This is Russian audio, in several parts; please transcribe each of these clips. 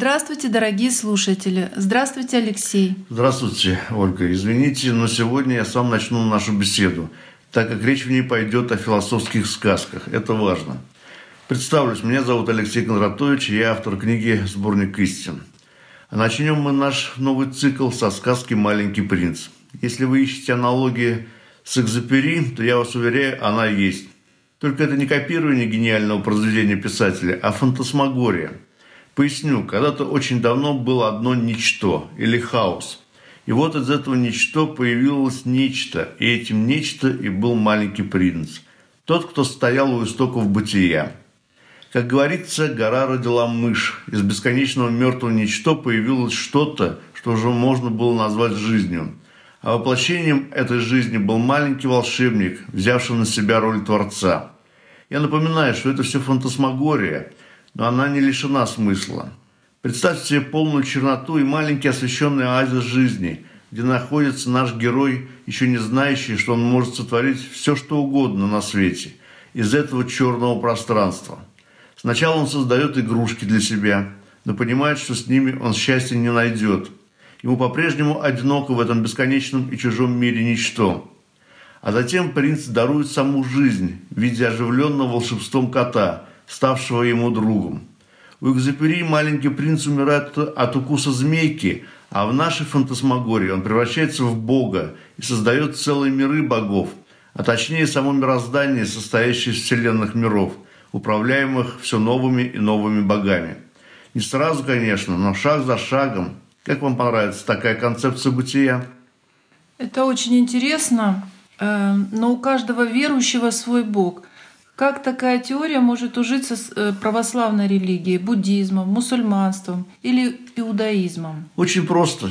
Здравствуйте, дорогие слушатели. Здравствуйте, Алексей. Здравствуйте, Ольга. Извините, но сегодня я сам начну нашу беседу, так как речь в ней пойдет о философских сказках. Это важно. Представлюсь, меня зовут Алексей Кондратович, я автор книги «Сборник истин». Начнем мы наш новый цикл со сказки «Маленький принц». Если вы ищете аналогии с Экзопери, то я вас уверяю, она есть. Только это не копирование гениального произведения писателя, а фантасмагория – Поясню, когда-то очень давно было одно ничто или хаос. И вот из этого ничто появилось нечто, и этим нечто и был маленький принц. Тот, кто стоял у истоков бытия. Как говорится, гора родила мышь. Из бесконечного мертвого ничто появилось что-то, что уже можно было назвать жизнью. А воплощением этой жизни был маленький волшебник, взявший на себя роль Творца. Я напоминаю, что это все фантасмагория – но она не лишена смысла. Представьте себе полную черноту и маленький освещенный оазис жизни, где находится наш герой, еще не знающий, что он может сотворить все, что угодно на свете из этого черного пространства. Сначала он создает игрушки для себя, но понимает, что с ними он счастья не найдет. Ему по-прежнему одиноко в этом бесконечном и чужом мире ничто. А затем принц дарует саму жизнь в виде оживленного волшебством кота – ставшего ему другом. У Экзапери маленький принц умирает от укуса змейки, а в нашей фантасмагории он превращается в бога и создает целые миры богов, а точнее само мироздание, состоящее из вселенных миров, управляемых все новыми и новыми богами. Не сразу, конечно, но шаг за шагом. Как вам понравится такая концепция бытия? Это очень интересно, э, но у каждого верующего свой бог – как такая теория может ужиться с э, православной религией, буддизмом, мусульманством или иудаизмом? Очень просто.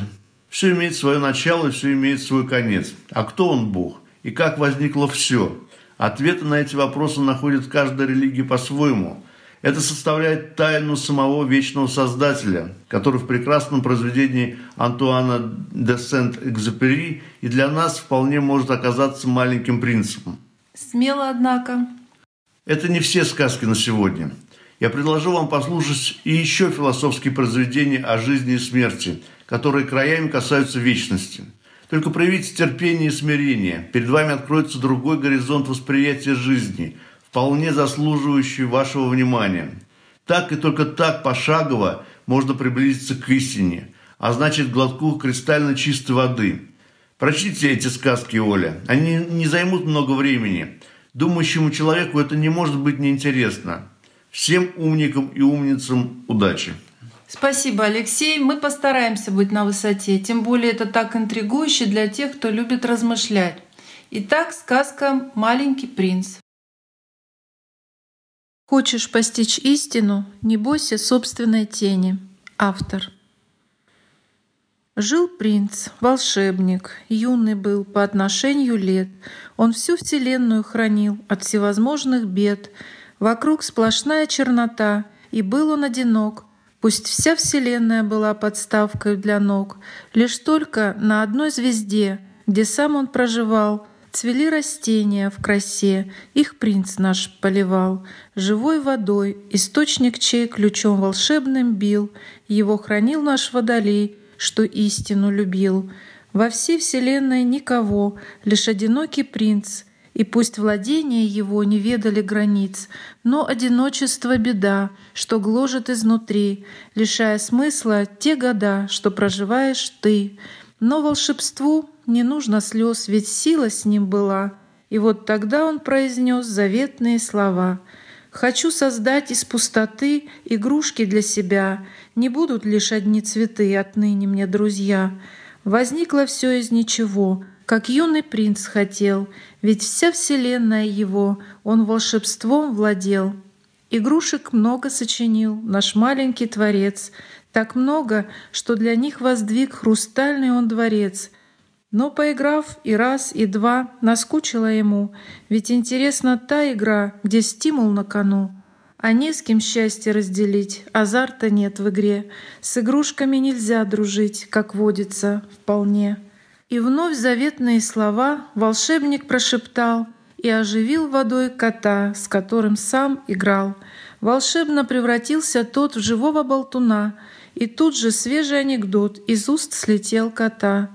Все имеет свое начало и все имеет свой конец. А кто он Бог? И как возникло все? Ответы на эти вопросы находит каждая религия по-своему. Это составляет тайну самого вечного Создателя, который в прекрасном произведении Антуана де Сент-Экзепери и для нас вполне может оказаться маленьким принципом. Смело, однако. Это не все сказки на сегодня. Я предложу вам послушать и еще философские произведения о жизни и смерти, которые краями касаются вечности. Только проявите терпение и смирение. Перед вами откроется другой горизонт восприятия жизни, вполне заслуживающий вашего внимания. Так и только так пошагово можно приблизиться к истине, а значит глотку кристально чистой воды. Прочтите эти сказки, Оля. Они не займут много времени – Думающему человеку это не может быть неинтересно. Всем умникам и умницам удачи. Спасибо, Алексей. Мы постараемся быть на высоте. Тем более это так интригующе для тех, кто любит размышлять. Итак, сказка «Маленький принц». Хочешь постичь истину, не бойся собственной тени. Автор. Жил принц, волшебник, юный был по отношению лет. Он всю вселенную хранил от всевозможных бед. Вокруг сплошная чернота, и был он одинок. Пусть вся вселенная была подставкой для ног, Лишь только на одной звезде, где сам он проживал, Цвели растения в красе, их принц наш поливал. Живой водой, источник чей ключом волшебным бил, Его хранил наш водолей — что истину любил. Во всей вселенной никого, лишь одинокий принц, и пусть владения его не ведали границ, но одиночество — беда, что гложет изнутри, лишая смысла те года, что проживаешь ты. Но волшебству не нужно слез, ведь сила с ним была. И вот тогда он произнес заветные слова — Хочу создать из пустоты игрушки для себя. Не будут лишь одни цветы отныне мне друзья. Возникло все из ничего, как юный принц хотел, ведь вся вселенная его, он волшебством владел. Игрушек много сочинил наш маленький творец, так много, что для них воздвиг хрустальный он дворец — но поиграв и раз, и два, наскучила ему, ведь интересна та игра, где стимул на кону. А не с кем счастье разделить, азарта нет в игре, с игрушками нельзя дружить, как водится, вполне. И вновь заветные слова волшебник прошептал и оживил водой кота, с которым сам играл. Волшебно превратился тот в живого болтуна, И тут же свежий анекдот из уст слетел кота.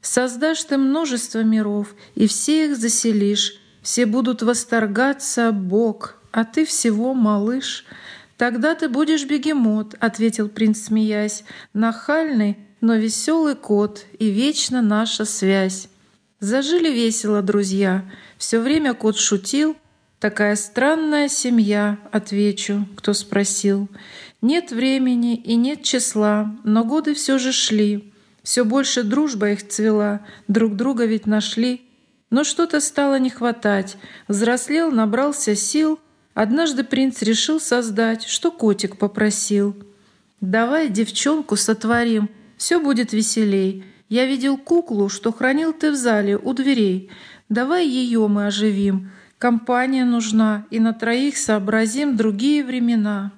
«Создашь ты множество миров, и все их заселишь, все будут восторгаться, Бог, а ты всего малыш». «Тогда ты будешь бегемот», — ответил принц, смеясь, «нахальный, но веселый кот и вечно наша связь». Зажили весело друзья, все время кот шутил. «Такая странная семья», — отвечу, кто спросил. Нет времени и нет числа, но годы все же шли. Все больше дружба их цвела, друг друга ведь нашли. Но что-то стало не хватать. Взрослел, набрался сил. Однажды принц решил создать, что котик попросил. «Давай девчонку сотворим, все будет веселей. Я видел куклу, что хранил ты в зале у дверей. Давай ее мы оживим. Компания нужна, и на троих сообразим другие времена».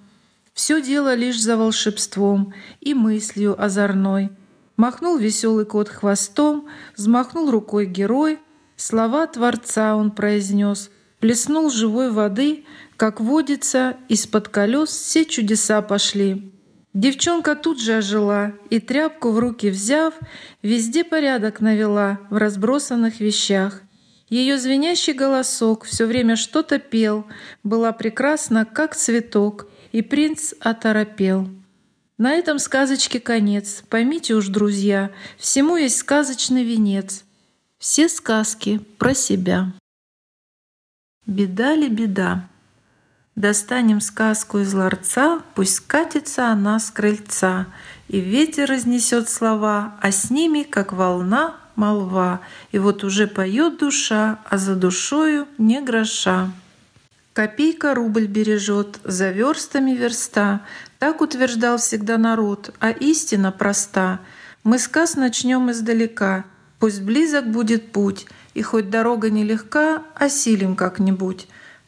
Все дело лишь за волшебством и мыслью озорной. Махнул веселый кот хвостом, взмахнул рукой герой. Слова Творца он произнес, плеснул живой воды, как водится, из-под колес все чудеса пошли. Девчонка тут же ожила и тряпку в руки взяв, везде порядок навела в разбросанных вещах. Ее звенящий голосок все время что-то пел, была прекрасна, как цветок, и принц оторопел. На этом сказочке конец. Поймите уж, друзья, всему есть сказочный венец. Все сказки про себя. Беда ли беда? Достанем сказку из ларца, Пусть катится она с крыльца, И ветер разнесет слова, А с ними, как волна, молва. И вот уже поет душа, А за душою не гроша. Копейка рубль бережет, за верстами верста. Так утверждал всегда народ, а истина проста. Мы сказ начнем издалека, пусть близок будет путь, и хоть дорога нелегка, осилим как-нибудь.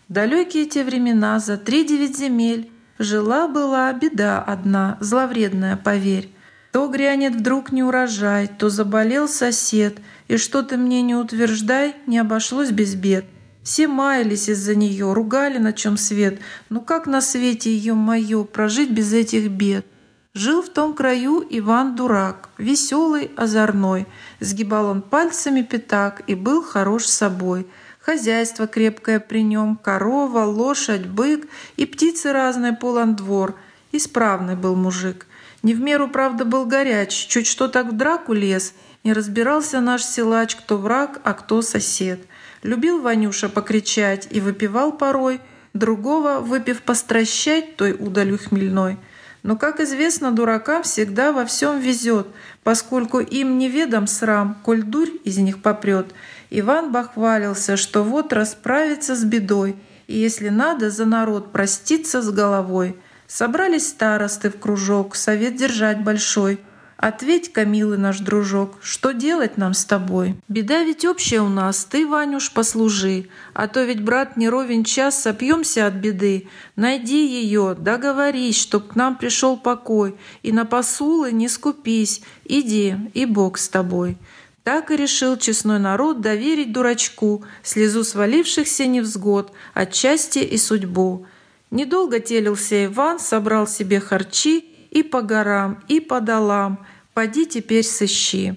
Далекие те времена, за три девять земель, Жила-была беда одна, зловредная, поверь. То грянет вдруг не урожай, то заболел сосед, И что ты мне не утверждай, не обошлось без бед. Все маялись из-за нее, ругали, на чем свет. Ну как на свете ее мое прожить без этих бед? Жил в том краю Иван Дурак, веселый, озорной. Сгибал он пальцами пятак и был хорош собой. Хозяйство крепкое при нем, корова, лошадь, бык и птицы разные полон двор. Исправный был мужик. Не в меру, правда, был горяч, чуть что так в драку лез. Не разбирался наш силач, кто враг, а кто сосед. Любил Ванюша покричать и выпивал порой, другого, выпив постращать той удалью хмельной. Но, как известно, дуракам всегда во всем везет, поскольку им неведом срам, коль дурь из них попрет. Иван бахвалился, что вот расправится с бедой, и если надо, за народ проститься с головой. Собрались старосты в кружок, совет держать большой — Ответь, Камилы, наш дружок, что делать нам с тобой? Беда ведь общая у нас, ты, Ванюш, послужи, а то ведь, брат, не ровен час, сопьемся от беды. Найди ее, договорись, чтоб к нам пришел покой, и на посулы не скупись, иди, и Бог с тобой». Так и решил честной народ доверить дурачку слезу свалившихся невзгод, отчасти и судьбу. Недолго телился Иван, собрал себе харчи и по горам, и по долам, поди теперь сыщи».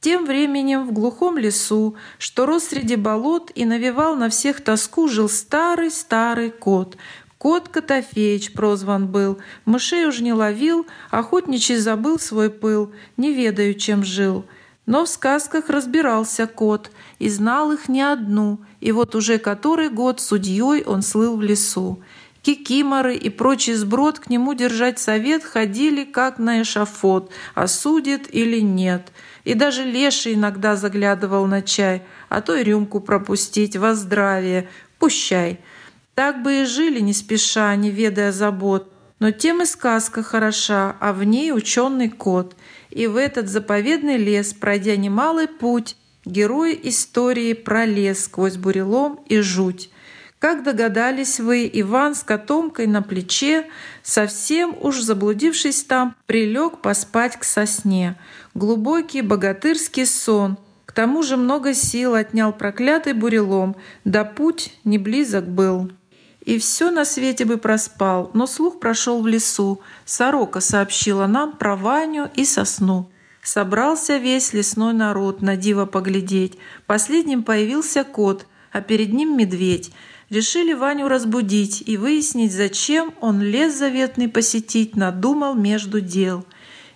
Тем временем в глухом лесу, что рос среди болот и навевал на всех тоску, жил старый-старый кот. Кот Котофеич прозван был, мышей уж не ловил, охотничий забыл свой пыл, не ведаю, чем жил. Но в сказках разбирался кот и знал их не одну, и вот уже который год судьей он слыл в лесу. Кикиморы и прочий сброд к нему держать совет ходили как на эшафот, осудит или нет. И даже леший иногда заглядывал на чай, а то и рюмку пропустить во здравие, пущай. Так бы и жили не спеша, не ведая забот. Но тем и сказка хороша, а в ней ученый кот. И в этот заповедный лес, пройдя немалый путь, герой истории пролез сквозь бурелом и жуть. Как догадались вы, Иван с котомкой на плече, совсем уж заблудившись там, прилег поспать к сосне. Глубокий богатырский сон. К тому же много сил отнял проклятый бурелом, да путь не близок был. и все на свете бы проспал, но слух прошел в лесу. Сорока сообщила нам про Ваню и сосну. Собрался весь лесной народ на диво поглядеть. Последним появился кот, а перед ним медведь. Решили Ваню разбудить и выяснить, зачем он лес заветный посетить надумал между дел.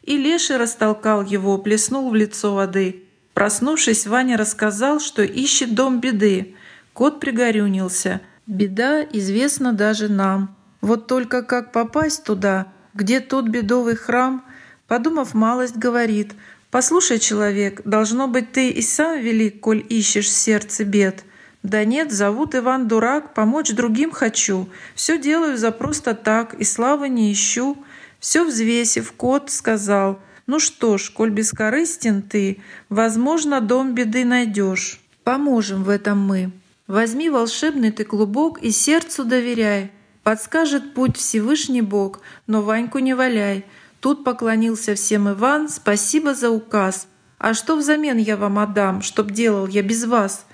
И леший растолкал его, плеснул в лицо воды. Проснувшись, Ваня рассказал, что ищет дом беды. Кот пригорюнился. Беда известна даже нам. Вот только как попасть туда, где тот бедовый храм? Подумав малость, говорит, «Послушай, человек, должно быть, ты и сам велик, коль ищешь сердце бед». «Да нет, зовут Иван Дурак, помочь другим хочу. Все делаю за просто так, и славы не ищу». Все взвесив, кот сказал, «Ну что ж, коль бескорыстен ты, возможно, дом беды найдешь. Поможем в этом мы. Возьми волшебный ты клубок и сердцу доверяй. Подскажет путь Всевышний Бог, но Ваньку не валяй». Тут поклонился всем Иван, спасибо за указ. «А что взамен я вам отдам, чтоб делал я без вас?»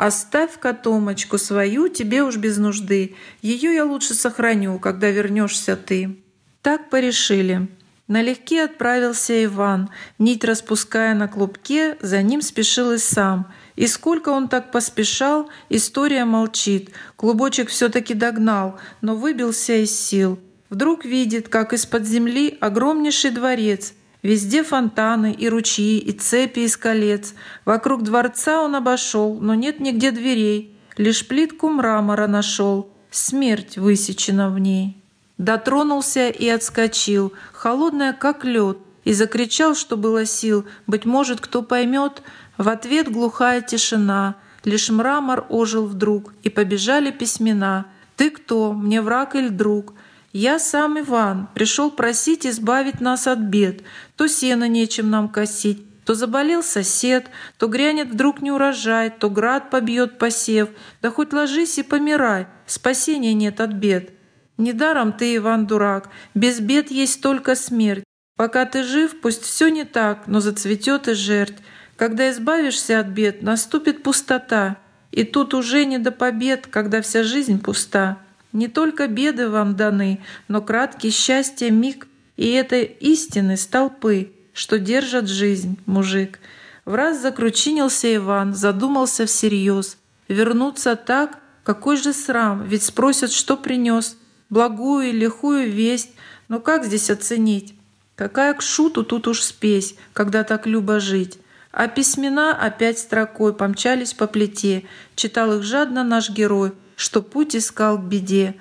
Оставь котомочку свою, тебе уж без нужды. Ее я лучше сохраню, когда вернешься ты. Так порешили. Налегке отправился Иван, нить распуская на клубке, за ним спешил и сам. И сколько он так поспешал, история молчит. Клубочек все таки догнал, но выбился из сил. Вдруг видит, как из-под земли огромнейший дворец — Везде фонтаны и ручьи, и цепи из колец. Вокруг дворца он обошел, но нет нигде дверей. Лишь плитку мрамора нашел, смерть высечена в ней. Дотронулся и отскочил, холодная, как лед, и закричал, что было сил, быть может, кто поймет. В ответ глухая тишина, лишь мрамор ожил вдруг, и побежали письмена. «Ты кто? Мне враг или друг?» Я сам Иван, пришел просить избавить нас от бед. То сено нечем нам косить, то заболел сосед, то грянет вдруг неурожай, то град побьет посев. Да хоть ложись и помирай, спасения нет от бед. Недаром ты, Иван, дурак, без бед есть только смерть. Пока ты жив, пусть все не так, но зацветет и жерть. Когда избавишься от бед, наступит пустота. И тут уже не до побед, когда вся жизнь пуста. Не только беды вам даны, но краткий счастье миг и этой истины с толпы, что держат жизнь, мужик. В раз закручинился Иван, задумался всерьез. Вернуться так, какой же срам, ведь спросят, что принес, благую и лихую весть, но как здесь оценить? Какая к шуту тут уж спесь, когда так любо жить? А письмена опять строкой помчались по плите, читал их жадно наш герой — что путь искал к беде.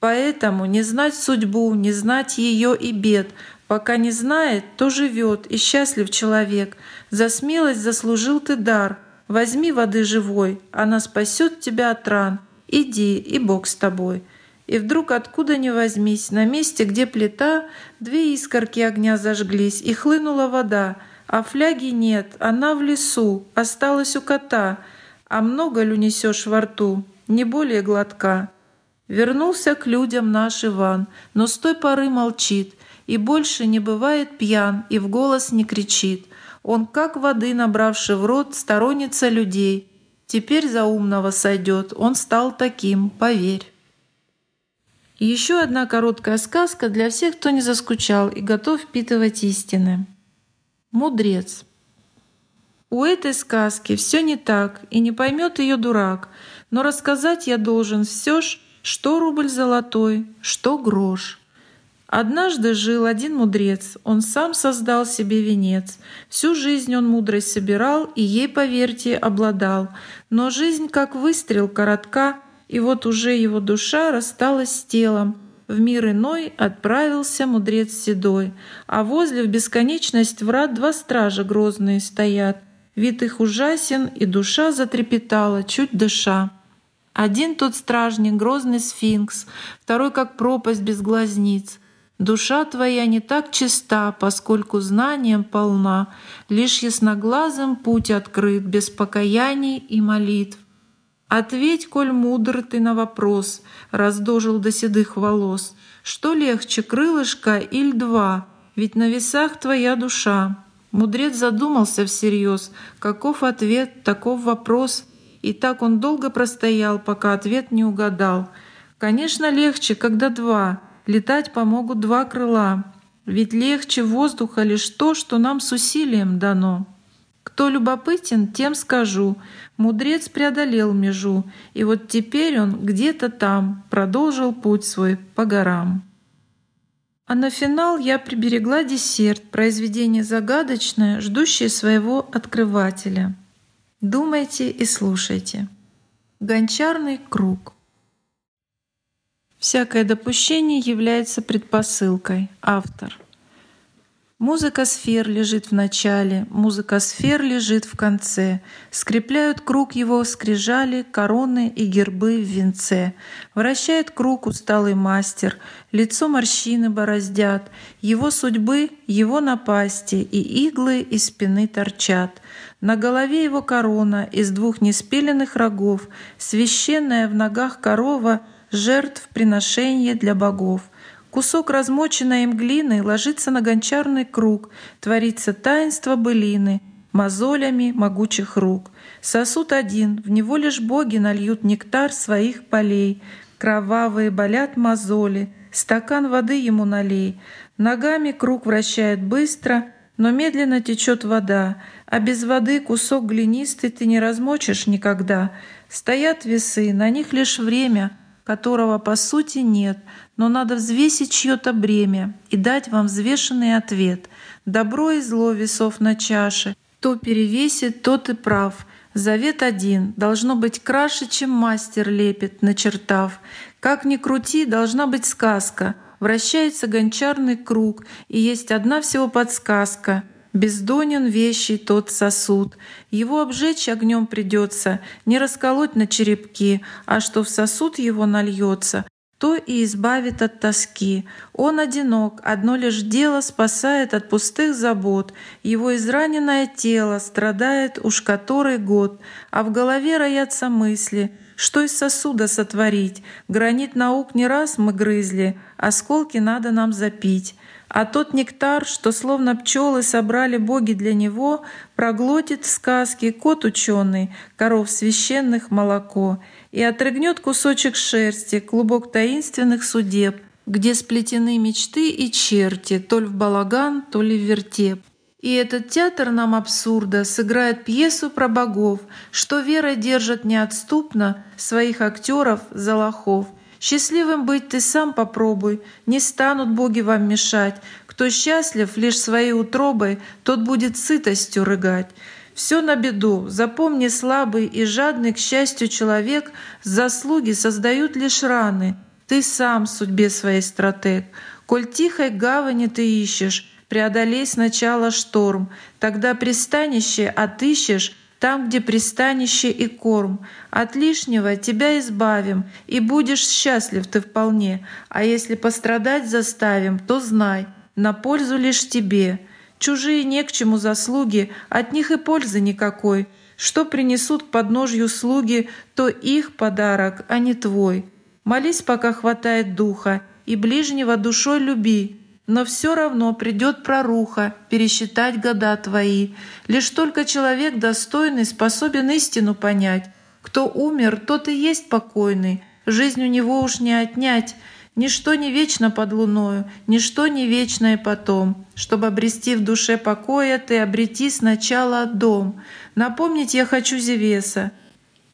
Поэтому не знать судьбу, не знать ее и бед, пока не знает, то живет и счастлив человек. За смелость заслужил ты дар. Возьми воды живой, она спасет тебя от ран. Иди, и Бог с тобой. И вдруг откуда ни возьмись, на месте, где плита, две искорки огня зажглись, и хлынула вода, а фляги нет, она в лесу, осталась у кота. А много ли несешь во рту? Не более глотка. Вернулся к людям наш Иван, но с той поры молчит, и больше не бывает пьян, и в голос не кричит. Он, как воды набравший в рот, сторонница людей. Теперь за умного сойдет, он стал таким, поверь. еще одна короткая сказка для всех, кто не заскучал и готов впитывать истины. Мудрец. У этой сказки все не так, и не поймет ее дурак — но рассказать я должен все ж, что рубль золотой, что грош. Однажды жил один мудрец, он сам создал себе венец. Всю жизнь он мудрость собирал и ей, поверьте, обладал. Но жизнь как выстрел коротка, и вот уже его душа рассталась с телом. В мир иной отправился мудрец седой, а возле в бесконечность врат два стража грозные стоят. Вид их ужасен, и душа затрепетала, чуть дыша. Один тот стражник, грозный сфинкс, второй как пропасть без глазниц. Душа твоя не так чиста, поскольку знанием полна, Лишь ясноглазым путь открыт, без покаяний и молитв. Ответь, коль мудр ты на вопрос, раздожил до седых волос, Что легче, крылышко или два, ведь на весах твоя душа. Мудрец задумался всерьез, каков ответ, таков вопрос — и так он долго простоял, пока ответ не угадал. Конечно, легче, когда два. Летать помогут два крыла. Ведь легче воздуха лишь то, что нам с усилием дано. Кто любопытен, тем скажу. Мудрец преодолел межу, и вот теперь он где-то там продолжил путь свой по горам. А на финал я приберегла десерт, произведение загадочное, ждущее своего открывателя. Думайте и слушайте. Гончарный круг. Всякое допущение является предпосылкой. Автор. Музыка сфер лежит в начале, музыка сфер лежит в конце. Скрепляют круг его скрижали, короны и гербы в венце. Вращает круг усталый мастер, лицо морщины бороздят. Его судьбы, его напасти, и иглы из спины торчат. На голове его корона из двух неспиленных рогов, священная в ногах корова — жертв приношения для богов. Кусок размоченной им глины ложится на гончарный круг, творится таинство былины, мозолями могучих рук. Сосуд один, в него лишь боги нальют нектар своих полей. Кровавые болят мозоли, стакан воды ему налей. Ногами круг вращает быстро, но медленно течет вода, а без воды кусок глинистый ты не размочишь никогда. Стоят весы, на них лишь время — которого по сути нет, но надо взвесить чье-то бремя и дать вам взвешенный ответ. Добро и зло весов на чаше. Кто перевесит, тот и прав. Завет один должно быть краше, чем мастер лепит, начертав. Как ни крути, должна быть сказка. Вращается гончарный круг, и есть одна всего подсказка — Бездонен вещий тот сосуд. Его обжечь огнем придется, не расколоть на черепки, а что в сосуд его нальется, то и избавит от тоски. Он одинок, одно лишь дело спасает от пустых забот. Его израненное тело страдает уж который год, а в голове роятся мысли, что из сосуда сотворить. Гранит наук не раз мы грызли, осколки надо нам запить а тот нектар, что словно пчелы собрали боги для него, проглотит в сказке кот ученый, коров священных молоко, и отрыгнет кусочек шерсти, клубок таинственных судеб, где сплетены мечты и черти, то ли в балаган, то ли в вертеп. И этот театр нам абсурда сыграет пьесу про богов, что верой держат неотступно своих актеров за лохов — Счастливым быть ты сам попробуй, не станут боги вам мешать. Кто счастлив лишь своей утробой, тот будет сытостью рыгать. Все на беду, запомни слабый и жадный к счастью человек, заслуги создают лишь раны. Ты сам судьбе своей стратег. Коль тихой гавани ты ищешь, преодолей сначала шторм, тогда пристанище отыщешь, там, где пристанище и корм. От лишнего тебя избавим, и будешь счастлив ты вполне. А если пострадать заставим, то знай, на пользу лишь тебе. Чужие не к чему заслуги, от них и пользы никакой. Что принесут к подножью слуги, то их подарок, а не твой. Молись, пока хватает духа, и ближнего душой люби, но все равно придет проруха пересчитать года твои. Лишь только человек достойный способен истину понять. Кто умер, тот и есть покойный. Жизнь у него уж не отнять. Ничто не вечно под луною, ничто не вечно и потом. Чтобы обрести в душе покоя, ты обрети сначала дом. Напомнить я хочу Зевеса.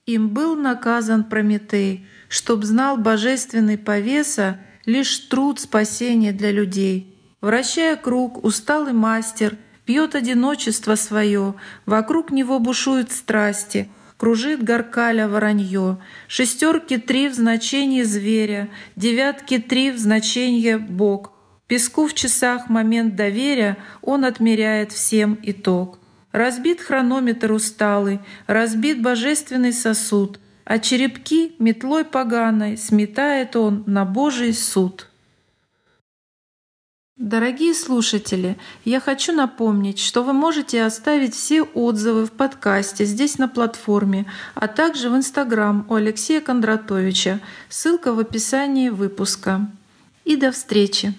Им был наказан Прометей, чтоб знал божественный повеса, лишь труд спасения для людей. Вращая круг, усталый мастер пьет одиночество свое, вокруг него бушуют страсти, кружит горкаля воронье. Шестерки три в значении зверя, девятки три в значении бог. Песку в часах момент доверия он отмеряет всем итог. Разбит хронометр усталый, разбит божественный сосуд — а черепки метлой поганой сметает он на Божий суд. Дорогие слушатели, я хочу напомнить, что вы можете оставить все отзывы в подкасте здесь на платформе, а также в Инстаграм у Алексея Кондратовича. Ссылка в описании выпуска. И до встречи!